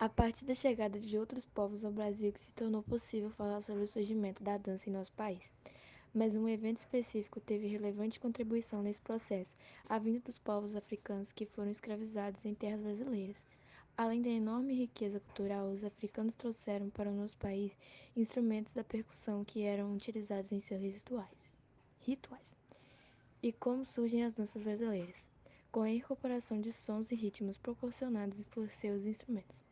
A partir da chegada de outros povos ao Brasil que se tornou possível falar sobre o surgimento da dança em nosso país. Mas um evento específico teve relevante contribuição nesse processo, a vinda dos povos africanos que foram escravizados em terras brasileiras. Além da enorme riqueza cultural, os africanos trouxeram para o nosso país instrumentos da percussão que eram utilizados em seus rituais. rituais. E como surgem as danças brasileiras? Com a incorporação de sons e ritmos proporcionados por seus instrumentos.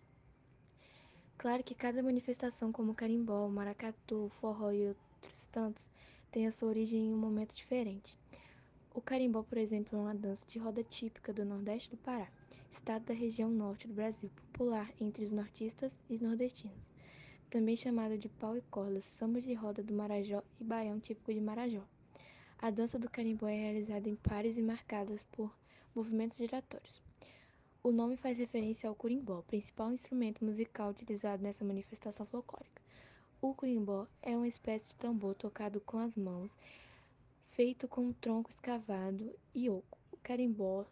Claro que cada manifestação, como carimbó, maracatu, forró e outros tantos, tem a sua origem em um momento diferente. O carimbó, por exemplo, é uma dança de roda típica do Nordeste do Pará estado da região norte do Brasil, popular entre os nortistas e nordestinos. Também chamado de pau e cordas, samba de roda do Marajó e baião típico de Marajó. A dança do carimbó é realizada em pares e marcadas por movimentos giratórios. O nome faz referência ao curimbó, principal instrumento musical utilizado nessa manifestação folclórica. O curimbó é uma espécie de tambor tocado com as mãos, feito com um tronco escavado e oco. O carimbó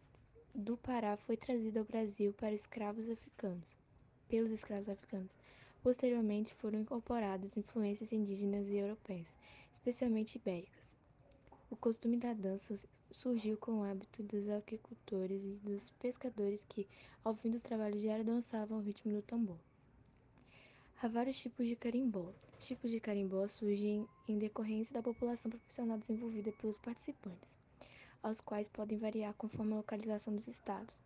do Pará foi trazido ao Brasil para escravos africanos, pelos escravos africanos. Posteriormente foram incorporadas influências indígenas e europeias, especialmente ibéricas. O costume da dança surgiu com o hábito dos agricultores e dos pescadores que, ao fim dos trabalhos diários, dançavam ao ritmo do tambor. Há vários tipos de carimbó. Os tipos de carimbó surgem em decorrência da população profissional desenvolvida pelos participantes aos quais podem variar conforme a localização dos estados.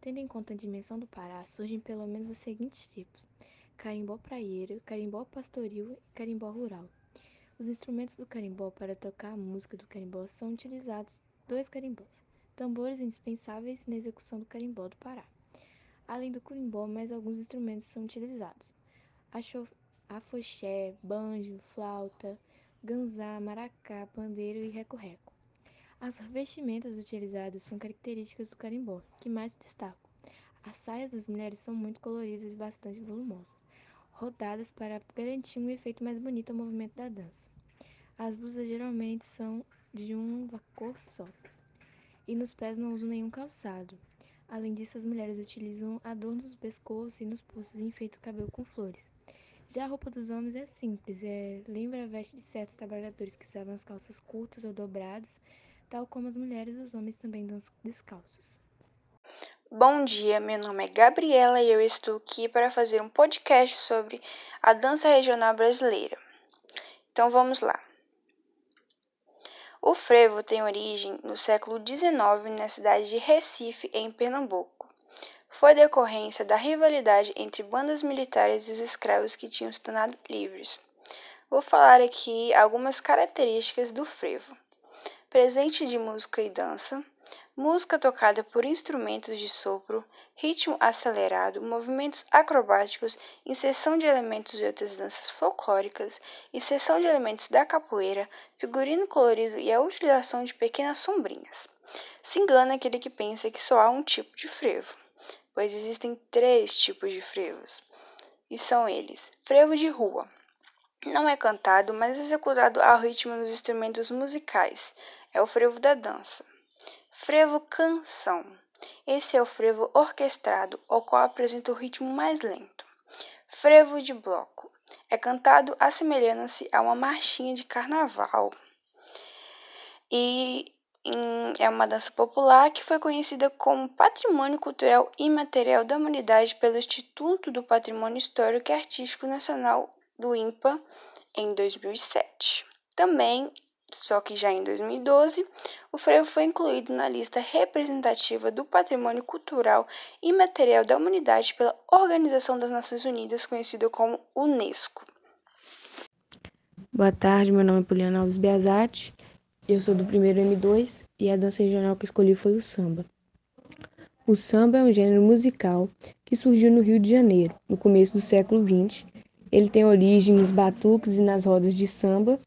Tendo em conta a dimensão do Pará, surgem pelo menos os seguintes tipos: carimbó praieiro, carimbó pastoril e carimbó rural. Os instrumentos do carimbó para tocar a música do carimbó são utilizados dois carimbós, tambores indispensáveis na execução do carimbó do Pará. Além do carimbó, mais alguns instrumentos são utilizados: afoxé, banjo, flauta, ganzá, maracá, pandeiro e reco-reco. As vestimentas utilizadas são características do carimbó, que mais destacam. As saias das mulheres são muito coloridas e bastante volumosas, rodadas para garantir um efeito mais bonito ao movimento da dança. As blusas geralmente são de uma cor só, e nos pés não usam nenhum calçado. Além disso, as mulheres utilizam adornos no pescoço e nos pulsos e enfeitam o cabelo com flores. Já a roupa dos homens é simples, é, lembra a veste de certos trabalhadores que usavam as calças curtas ou dobradas, tal como as mulheres os homens também descalços. Bom dia, meu nome é Gabriela e eu estou aqui para fazer um podcast sobre a dança regional brasileira. Então vamos lá. O frevo tem origem no século XIX na cidade de Recife, em Pernambuco. Foi decorrência da rivalidade entre bandas militares e os escravos que tinham se tornado livres. Vou falar aqui algumas características do frevo presente de música e dança, música tocada por instrumentos de sopro, ritmo acelerado, movimentos acrobáticos, inserção de elementos de outras danças folclóricas, inserção de elementos da capoeira, figurino colorido e a utilização de pequenas sombrinhas. Se engana aquele que pensa que só há um tipo de frevo, pois existem três tipos de frevos, e são eles: frevo de rua. Não é cantado, mas executado ao ritmo dos instrumentos musicais, é o frevo da dança. Frevo canção. Esse é o frevo orquestrado, o qual apresenta o ritmo mais lento. Frevo de bloco. É cantado assemelhando-se a uma marchinha de carnaval. E é uma dança popular que foi conhecida como Patrimônio Cultural Imaterial da Humanidade pelo Instituto do Patrimônio Histórico e Artístico Nacional do INPA em 2007. Também só que já em 2012, o frevo foi incluído na lista representativa do Patrimônio Cultural e Material da Humanidade pela Organização das Nações Unidas, conhecida como Unesco. Boa tarde, meu nome é Poliana Alves Beazati, eu sou do primeiro M2 e a dança regional que escolhi foi o samba. O samba é um gênero musical que surgiu no Rio de Janeiro, no começo do século XX. Ele tem origem nos batuques e nas rodas de samba,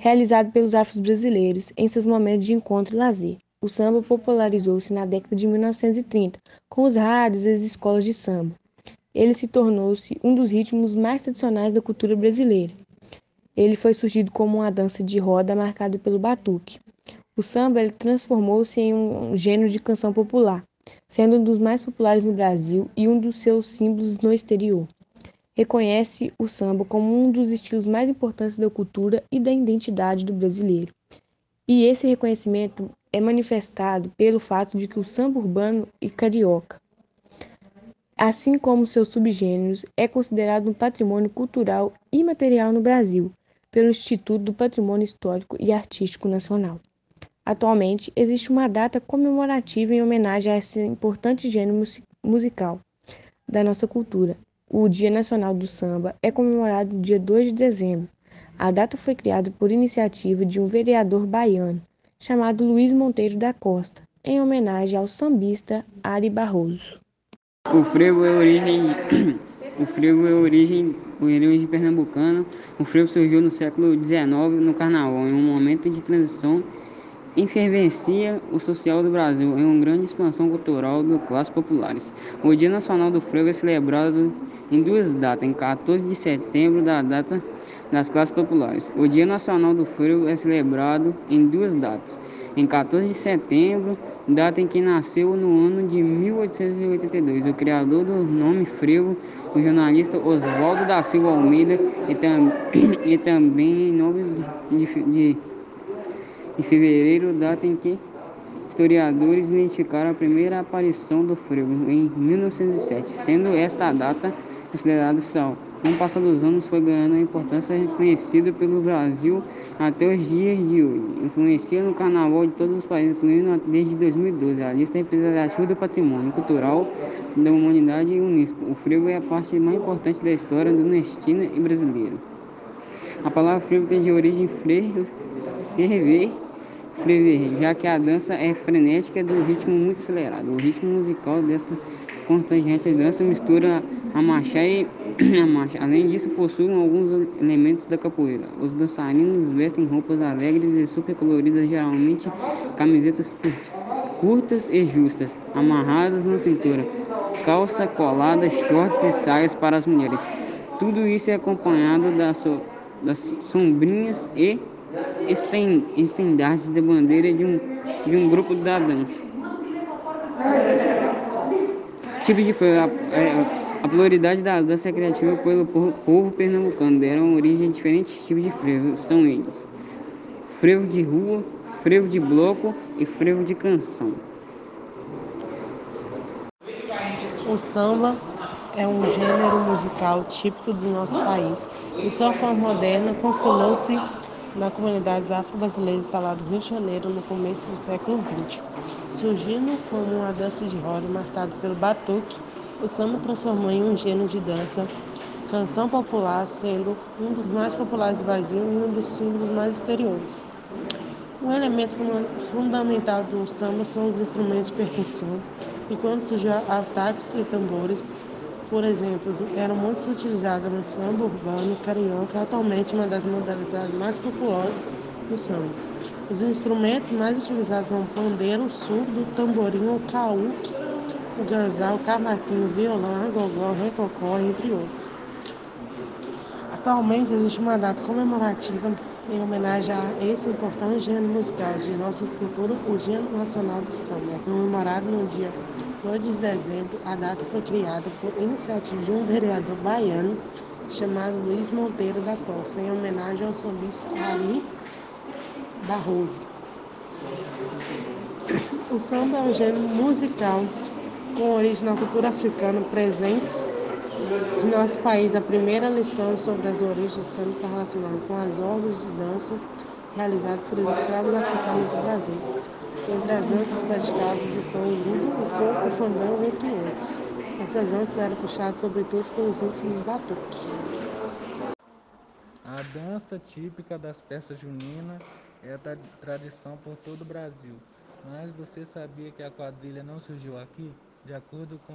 realizado pelos afro-brasileiros em seus momentos de encontro e lazer. O samba popularizou-se na década de 1930 com os rádios e as escolas de samba. Ele se tornou-se um dos ritmos mais tradicionais da cultura brasileira. Ele foi surgido como uma dança de roda marcada pelo batuque. O samba transformou-se em um gênero de canção popular, sendo um dos mais populares no Brasil e um dos seus símbolos no exterior. Reconhece o samba como um dos estilos mais importantes da cultura e da identidade do brasileiro. E esse reconhecimento é manifestado pelo fato de que o samba urbano e carioca, assim como seus subgêneros, é considerado um patrimônio cultural imaterial no Brasil pelo Instituto do Patrimônio Histórico e Artístico Nacional. Atualmente, existe uma data comemorativa em homenagem a esse importante gênero musical da nossa cultura. O Dia Nacional do Samba é comemorado no dia 2 de dezembro. A data foi criada por iniciativa de um vereador baiano, chamado Luiz Monteiro da Costa, em homenagem ao sambista Ari Barroso. O frevo é origem o frevo é origem, origem pernambucana. O frevo surgiu no século XIX no Carnaval, em um momento de transição efervescia o social do Brasil em uma grande expansão cultural das classes populares. O Dia Nacional do Frevo é celebrado em duas datas, em 14 de setembro, da data das classes populares. O Dia Nacional do Frevo é celebrado em duas datas, em 14 de setembro, data em que nasceu no ano de 1882 o criador do nome frevo, o jornalista Oswaldo da Silva Almeida, e, tam, e também em nome de, de, de fevereiro, data em que historiadores identificaram a primeira aparição do frevo, em 1907, sendo esta data considerada oficial. Com o passar dos anos, foi ganhando a importância reconhecida pelo Brasil até os dias de hoje. Influencia no carnaval de todos os países, incluindo desde 2012 a lista representativa do patrimônio cultural da humanidade e Unesco. O frevo é a parte mais importante da história do nordestina e brasileiro. A palavra frevo tem de origem frevo, ferver, frever, já que a dança é frenética do ritmo muito acelerado. O ritmo musical desta contingente dança mistura a marcha e a marcha. Além disso, possui alguns elementos da capoeira. Os dançarinos vestem roupas alegres e super coloridas, geralmente camisetas curtas, e justas, amarradas na cintura, calça colada, shorts e saias para as mulheres. Tudo isso é acompanhado das, so, das sombrinhas e estendardes de bandeira de um, de um grupo da dança. Tipo de a, a, a pluralidade da dança criativa pelo povo pernambucano deram origem a diferentes tipos de frevo. São eles: frevo de rua, frevo de bloco e frevo de canção. O samba é um gênero musical típico do nosso país e sua forma moderna consolou-se na comunidade afro-brasileira instalada no Rio de Janeiro no começo do século XX. Surgindo como uma dança de roda marcada pelo batuque, o samba transformou em um gênero de dança, canção popular, sendo um dos mais populares do Brasil e um dos símbolos mais exteriores. Um elemento fundamental do samba são os instrumentos de percussão, e quando surgiu ataques e tambores, por exemplo, eram muito utilizadas no samba urbano carioca, é atualmente uma das modalidades mais populares do samba. Os instrumentos mais utilizados são o pandeiro, surdo, tamborim, o cauque, o ganzá, o violão, gogó, recocó, entre outros. Atualmente existe uma data comemorativa em homenagem a esse importante gênero musical de nossa cultura, o Dia Nacional do Samba, comemorado no dia 2 de dezembro, a data foi criada por iniciativa de um vereador baiano chamado Luiz Monteiro da Costa, em homenagem ao sambista Ari Barroso. O samba é um gênero musical com origem na cultura africana presentes em nosso país. A primeira lição sobre as origens do samba está relacionada com as ordens de dança realizadas pelos escravos africanos do Brasil. Entre as danças praticadas estão o ludo, o coco, o fandango, entre outros. Essas danças eram puxadas sobretudo pelos ritmos batuque. A dança típica das festas juninas é da tradição por todo o Brasil. Mas você sabia que a quadrilha não surgiu aqui? De acordo com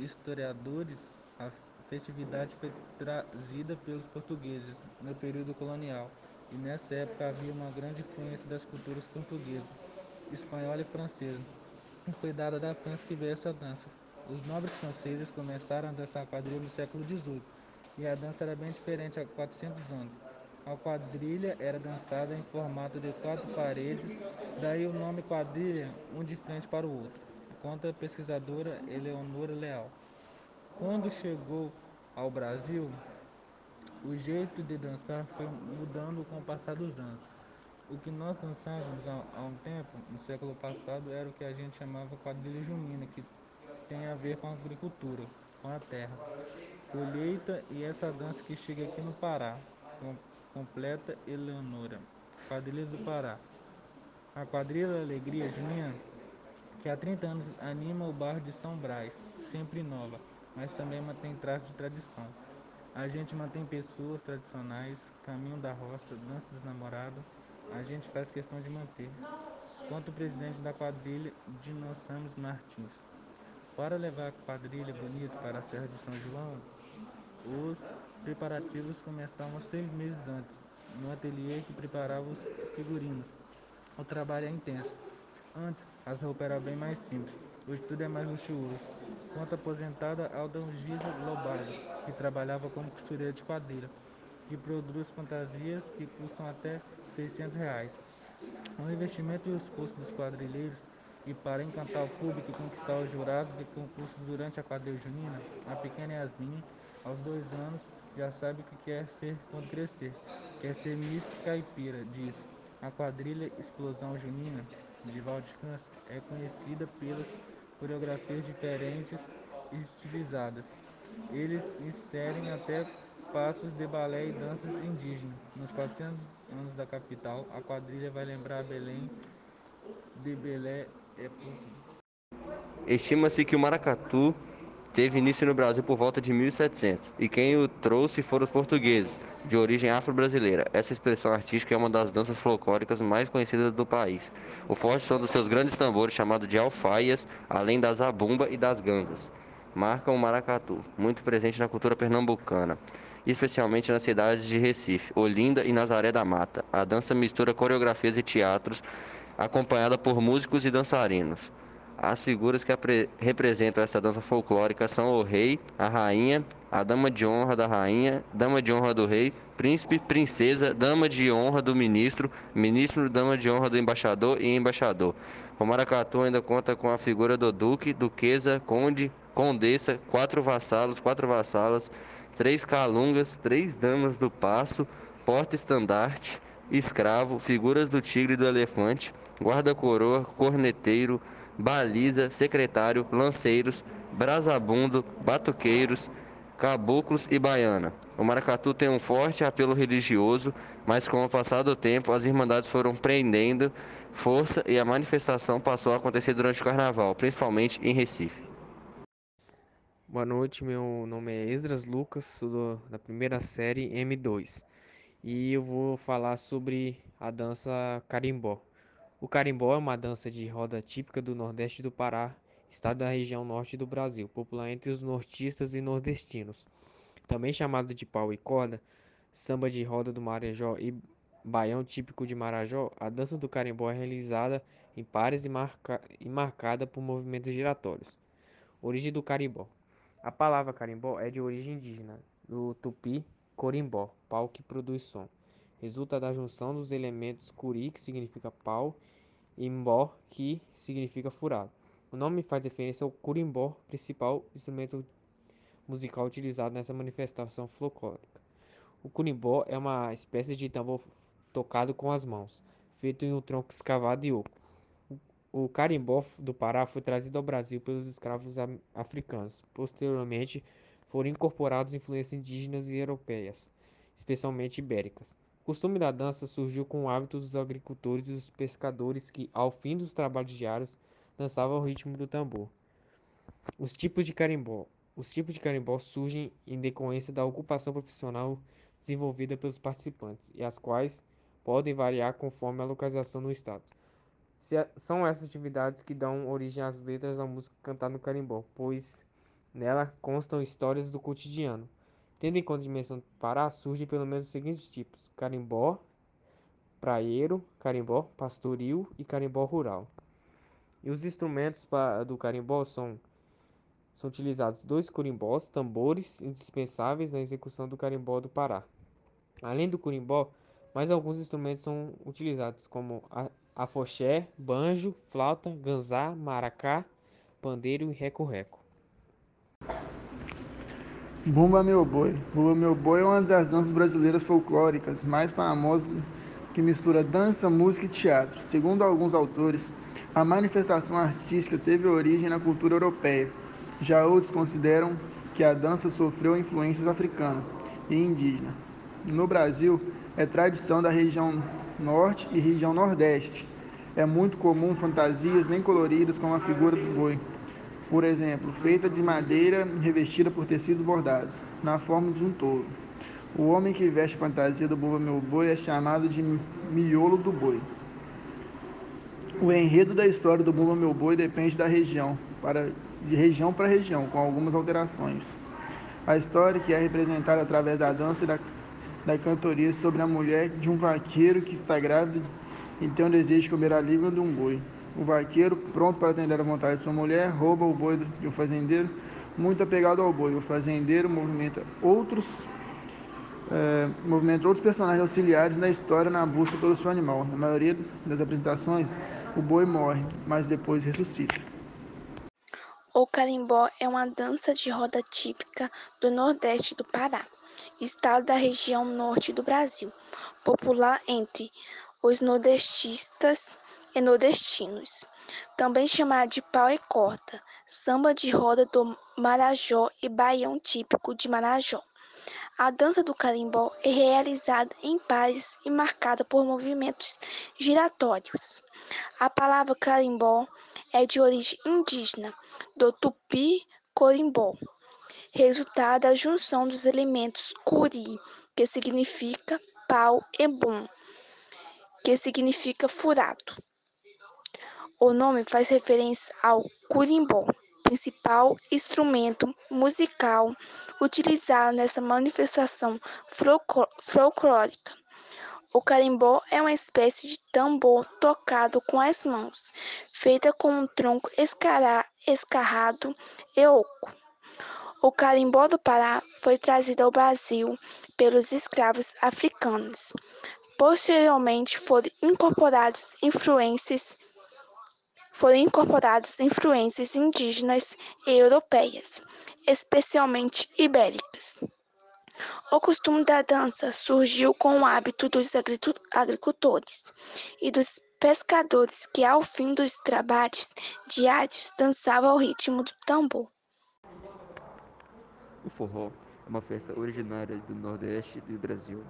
historiadores, a festividade foi trazida pelos portugueses no período colonial e nessa época havia uma grande influência das culturas portuguesas espanhola e francesa. E foi dada da França que veio essa dança. Os nobres franceses começaram a dançar quadrilha no século XVIII e a dança era bem diferente há 400 anos. A quadrilha era dançada em formato de quatro paredes, daí o nome quadrilha, um de frente para o outro. Conta a pesquisadora Eleonora Leal. Quando chegou ao Brasil, o jeito de dançar foi mudando com o passar dos anos. O que nós dançávamos há, um tempo, no século passado, era o que a gente chamava quadrilha junina, que tem a ver com a agricultura, com a terra, colheita e essa dança que chega aqui no Pará, com, completa Eleonora, quadrilha do Pará. A quadrilha Alegria Junina, que há 30 anos anima o bairro de São Brás, sempre nova, mas também mantém traços de tradição. A gente mantém pessoas tradicionais, caminho da roça, dança dos namorados, a gente faz questão de manter. Quanto o presidente da quadrilha, Dinossamos Martins. Para levar a quadrilha bonita para a Serra de São João, os preparativos começavam seis meses antes, no ateliê que preparava os figurinos. O trabalho é intenso. Antes, as roupas eram bem mais simples. Hoje tudo é mais luxuoso. Quanto aposentada Aldangisa Lobalho, que trabalhava como costureira de quadrilha, que produz fantasias que custam até 600 reais. O investimento e o esforço dos quadrilheiros e para encantar o público e conquistar os jurados de concursos durante a quadrilha junina, a pequena Yasmin, aos dois anos, já sabe o que quer ser quando crescer. Quer ser Miss Caipira, diz. A quadrilha Explosão Junina, de Valdecans, é conhecida pelas coreografias diferentes e estilizadas. Eles inserem até passos de balé e danças indígenas. Nos 400 anos da capital, a quadrilha vai lembrar Belém de Belé é Estima-se que o maracatu teve início no Brasil por volta de 1700 e quem o trouxe foram os portugueses, de origem afro-brasileira. Essa expressão artística é uma das danças folclóricas mais conhecidas do país. O forte são dos seus grandes tambores chamados de alfaias, além da zabumba e das ganzas. Marcam o maracatu, muito presente na cultura pernambucana especialmente nas cidades de Recife, Olinda e Nazaré da Mata. A dança mistura coreografias e teatros, acompanhada por músicos e dançarinos. As figuras que representam essa dança folclórica são o rei, a rainha, a dama de honra da rainha, dama de honra do rei, príncipe, princesa, dama de honra do ministro, ministro, dama de honra do embaixador e embaixador. O maracatu ainda conta com a figura do duque, duquesa, conde, condessa, quatro vassalos, quatro vassalas, três calungas, três damas do passo, porta-estandarte, escravo, figuras do tigre e do elefante, guarda-coroa, corneteiro, baliza, secretário, lanceiros, brasabundo, batuqueiros, caboclos e baiana. O maracatu tem um forte apelo religioso, mas com o passar do tempo as irmandades foram prendendo força e a manifestação passou a acontecer durante o carnaval, principalmente em Recife. Boa noite, meu nome é Esdras Lucas, sou da primeira série M2 e eu vou falar sobre a dança carimbó. O carimbó é uma dança de roda típica do Nordeste do Pará, estado da região norte do Brasil, popular entre os nortistas e nordestinos. Também chamado de pau e corda, samba de roda do Marajó e baião típico de Marajó, a dança do carimbó é realizada em pares e, marca e marcada por movimentos giratórios. Origem do carimbó. A palavra carimbó é de origem indígena, do tupi corimbó, pau que produz som. Resulta da junção dos elementos curi, que significa pau, e mbó, que significa furado. O nome faz referência ao curimbó, principal instrumento musical utilizado nessa manifestação folclórica. O curimbó é uma espécie de tambor tocado com as mãos, feito em um tronco escavado e oco. O carimbó do Pará foi trazido ao Brasil pelos escravos africanos. Posteriormente, foram incorporados influências indígenas e europeias, especialmente ibéricas. Costume da dança surgiu com o hábito dos agricultores e dos pescadores que, ao fim dos trabalhos diários, dançavam ao ritmo do tambor. Os tipos de carimbó. Os tipos de carimbó surgem em decorrência da ocupação profissional desenvolvida pelos participantes, e as quais podem variar conforme a localização no estado. São essas atividades que dão origem às letras da música cantada no carimbó, pois nela constam histórias do cotidiano. Tendo em conta a dimensão do Pará, surgem pelo menos os seguintes tipos: carimbó, praieiro, carimbó pastoril e carimbó rural. E os instrumentos do carimbó são, são utilizados dois corimbós, tambores indispensáveis na execução do carimbó do Pará. Além do corimbó, mais alguns instrumentos são utilizados, como afoxé, banjo, flauta, ganzá, maracá, pandeiro e reco-reco. Bumba Meu Boi. Bumba Meu Boi é uma das danças brasileiras folclóricas mais famosas que mistura dança, música e teatro. Segundo alguns autores, a manifestação artística teve origem na cultura europeia. Já outros consideram que a dança sofreu influências africanas e indígenas. No Brasil, é tradição da região norte e região nordeste. É muito comum fantasias bem coloridas com a figura do boi, por exemplo, feita de madeira revestida por tecidos bordados, na forma de um touro. O homem que veste fantasia do Bumba Meu Boi é chamado de miolo do boi. O enredo da história do Bumba Meu Boi depende da região, para, de região para região, com algumas alterações. A história que é representada através da dança e da, da cantoria sobre a mulher de um vaqueiro que está grávida e tem o desejo de comer a língua de um boi. O vaqueiro, pronto para atender a vontade de sua mulher, rouba o boi um fazendeiro muito apegado ao boi. O fazendeiro movimenta outros, é, movimenta outros personagens auxiliares na história na busca pelo seu animal. Na maioria das apresentações, o boi morre, mas depois ressuscita. O carimbó é uma dança de roda típica do Nordeste do Pará, estado da região norte do Brasil, popular entre os nordestistas e nordestinos, também chamada de pau e corta, samba de roda do Marajó e baião típico de Marajó. A dança do carimbó é realizada em pares e marcada por movimentos giratórios. A palavra carimbó é de origem indígena, do tupi-corimbó, resultado da junção dos elementos curi, que significa pau, e bum, que significa furado. O nome faz referência ao curimbó, principal instrumento musical utilizado nessa manifestação folclórica. O carimbó é uma espécie de tambor tocado com as mãos, feita com um tronco escarrado e oco. O carimbó do Pará foi trazido ao Brasil pelos escravos africanos. Posteriormente foram incorporados influências foram incorporados influências indígenas e europeias, especialmente ibéricas. O costume da dança surgiu com o hábito dos agricultores e dos pescadores que, ao fim dos trabalhos diários, dançavam ao ritmo do tambor. O forró é uma festa originária do Nordeste do Brasil,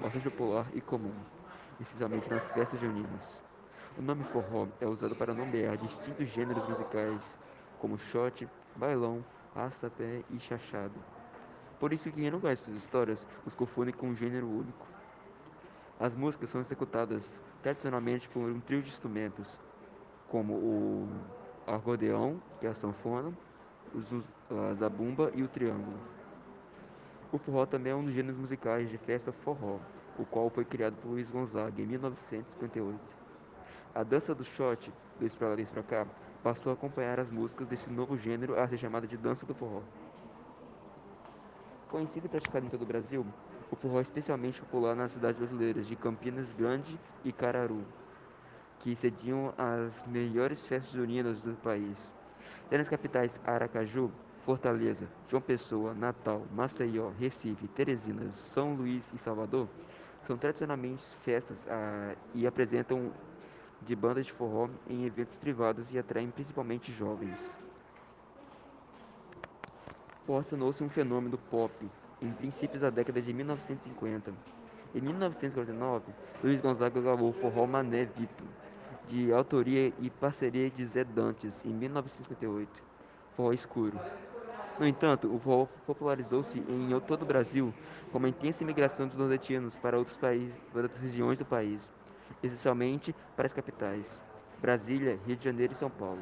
bastante popular e comum, especialmente nas festas juninas. O nome forró é usado para nomear distintos gêneros musicais, como shot, bailão, arrastapé e chachado. Por isso que quem não conhece essas histórias os confunde com um gênero único. As músicas são executadas tradicionalmente por um trio de instrumentos, como o acordeão, que é a sanfona, a zabumba e o triângulo. O forró também é um dos gêneros musicais de festa forró, o qual foi criado por Luiz Gonzaga em 1958. A dança do shot, do lá, pra cá, passou a acompanhar as músicas desse novo gênero a ser chamada de dança do forró. Conhecido e praticado em todo o Brasil, o forró é especialmente popular nas cidades brasileiras de Campinas Grande e Cararu, que sediam as melhores festas juninas do país. Já nas capitais Aracaju, Fortaleza, João Pessoa, Natal, Maceió, Recife, Teresina, São Luís e Salvador, são tradicionalmente festas ah, e apresentam de bandas de forró em eventos privados e atraem principalmente jovens. Forró tornou-se um fenômeno pop em princípios da década de 1950. Em 1949, Luiz Gonzaga gravou o Forró Mané Vito, de autoria e parceria de Zé Dantes, em 1958, Forró Escuro. No entanto, o forró popularizou-se em todo o Brasil com uma intensa imigração dos nordestinos para outros países, para outras regiões do país especialmente para as capitais, Brasília, Rio de Janeiro e São Paulo.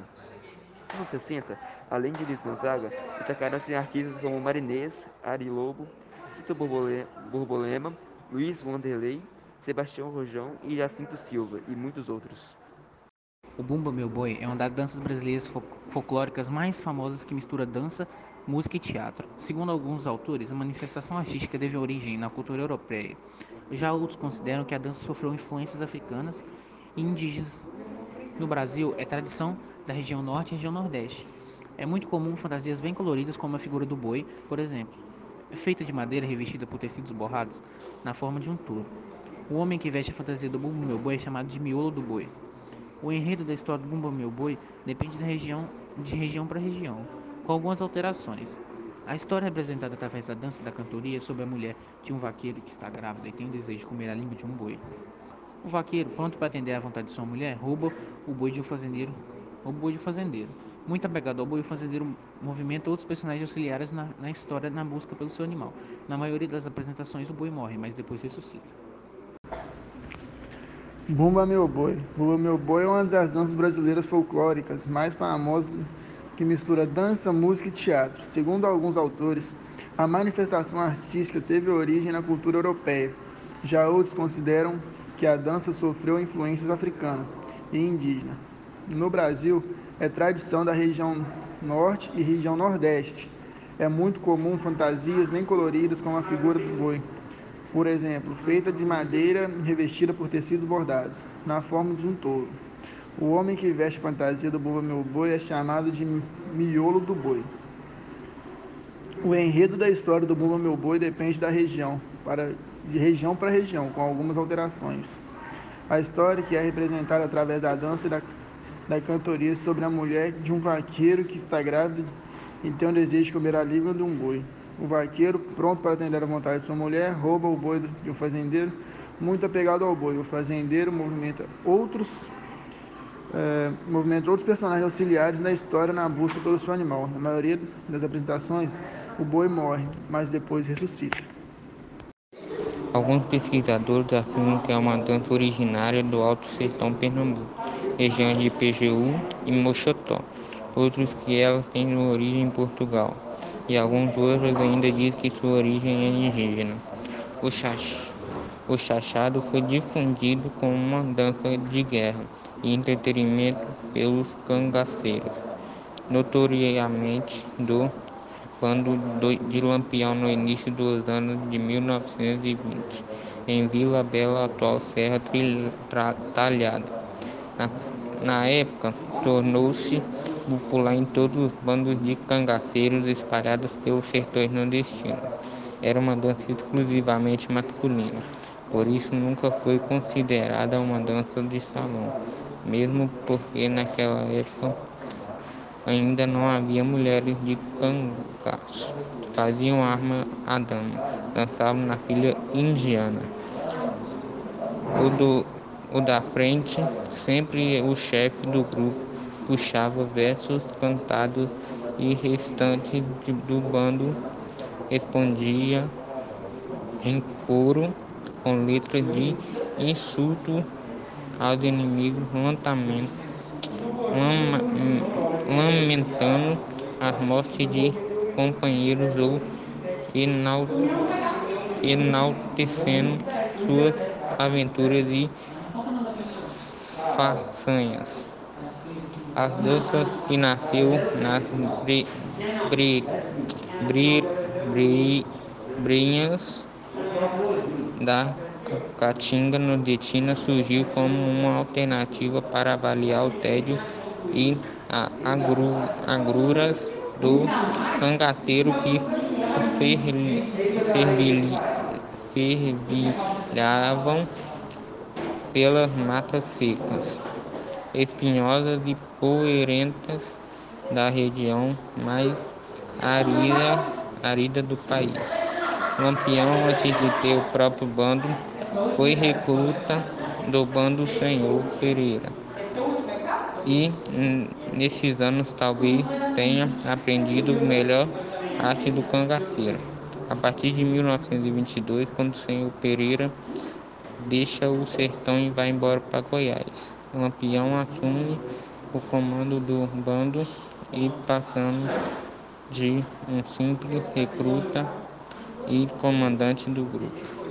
Nos anos 60, além de Luiz Gonzaga, destacaram-se artistas como Marinês, Ari Lobo, Cícero Borbolema, Luiz Wanderlei, Sebastião Rojão e Jacinto Silva, e muitos outros. O Bumba Meu Boi é uma das danças brasileiras folclóricas mais famosas que mistura dança, música e teatro. Segundo alguns autores, a manifestação artística teve origem na cultura europeia. Já outros consideram que a dança sofreu influências africanas e indígenas. No Brasil, é tradição da região norte e região nordeste. É muito comum fantasias bem coloridas como a figura do boi, por exemplo, feita de madeira revestida por tecidos borrados na forma de um touro. O homem que veste a fantasia do Bumba Meu Boi é chamado de miolo do boi. O enredo da história do Bumba Meu Boi depende da região, de região para região, com algumas alterações. A história é representada através da dança da cantoria sobre a mulher de um vaqueiro que está grávida e tem o desejo de comer a língua de um boi. O vaqueiro, pronto para atender à vontade de sua mulher, rouba o boi de um fazendeiro, o boi de um fazendeiro. Muito apegado ao boi, o fazendeiro movimenta outros personagens auxiliares na, na história na busca pelo seu animal. Na maioria das apresentações, o boi morre, mas depois ressuscita. Bumba Meu Boi. Bumba Meu Boi é uma das danças brasileiras folclóricas mais famosas que mistura dança, música e teatro. Segundo alguns autores, a manifestação artística teve origem na cultura europeia. Já outros consideram que a dança sofreu influências africanas e indígenas. No Brasil, é tradição da região norte e região nordeste. É muito comum fantasias bem coloridas com a figura do boi por exemplo, feita de madeira revestida por tecidos bordados, na forma de um touro. O homem que veste a fantasia do Bumba Meu Boi é chamado de miolo do boi. O enredo da história do Bumba Meu Boi depende da região, para, de região para região, com algumas alterações. A história que é representada através da dança e da, da cantoria sobre a mulher de um vaqueiro que está grávida e tem o desejo de comer a língua de um boi. O vaqueiro, pronto para atender à vontade de sua mulher, rouba o boi de um fazendeiro, muito apegado ao boi. O fazendeiro movimenta outros, é, movimenta outros personagens auxiliares na história na busca pelo seu animal. Na maioria das apresentações, o boi morre, mas depois ressuscita. Alguns pesquisadores afirmam que é uma dança originária do Alto Sertão Pernambuco, região de PGU e Mochotó. Outros que ela tem origem em Portugal e alguns outros ainda dizem que sua origem é indígena. O, chach, o chachado foi difundido como uma dança de guerra e entretenimento pelos cangaceiros, notoriamente do bando de Lampião no início dos anos de 1920, em Vila Bela, atual Serra Talhada. Na, na época, tornou-se popular em todos os bandos de cangaceiros espalhados pelos sertões nordestinos. Era uma dança exclusivamente masculina, por isso nunca foi considerada uma dança de salão, mesmo porque naquela época ainda não havia mulheres de cangaço. Faziam arma a dama, dançavam na filha indiana. O, do, o da frente, sempre o chefe do grupo, puxava versos cantados e restante do bando respondia em coro com letras de insulto aos inimigos, lamentando as mortes de companheiros ou enaltecendo suas aventuras e façanhas. As danças que nasceu nas bre, bre, brinhas da Caatinga nordestina surgiu como uma alternativa para avaliar o tédio e a agru, agruras do cangaceiro que fervilhavam pelas matas secas espinhosas e poeirentas da região mais árida, árida do país. Lampião, antes de ter o próprio bando, foi recruta do bando Senhor Pereira. E nesses anos talvez tenha aprendido melhor a arte do cangaceiro. A partir de 1922, quando o Senhor Pereira deixa o sertão e vai embora para Goiás. Lampião assume o comando do bando e passando de um simples recruta e comandante do grupo.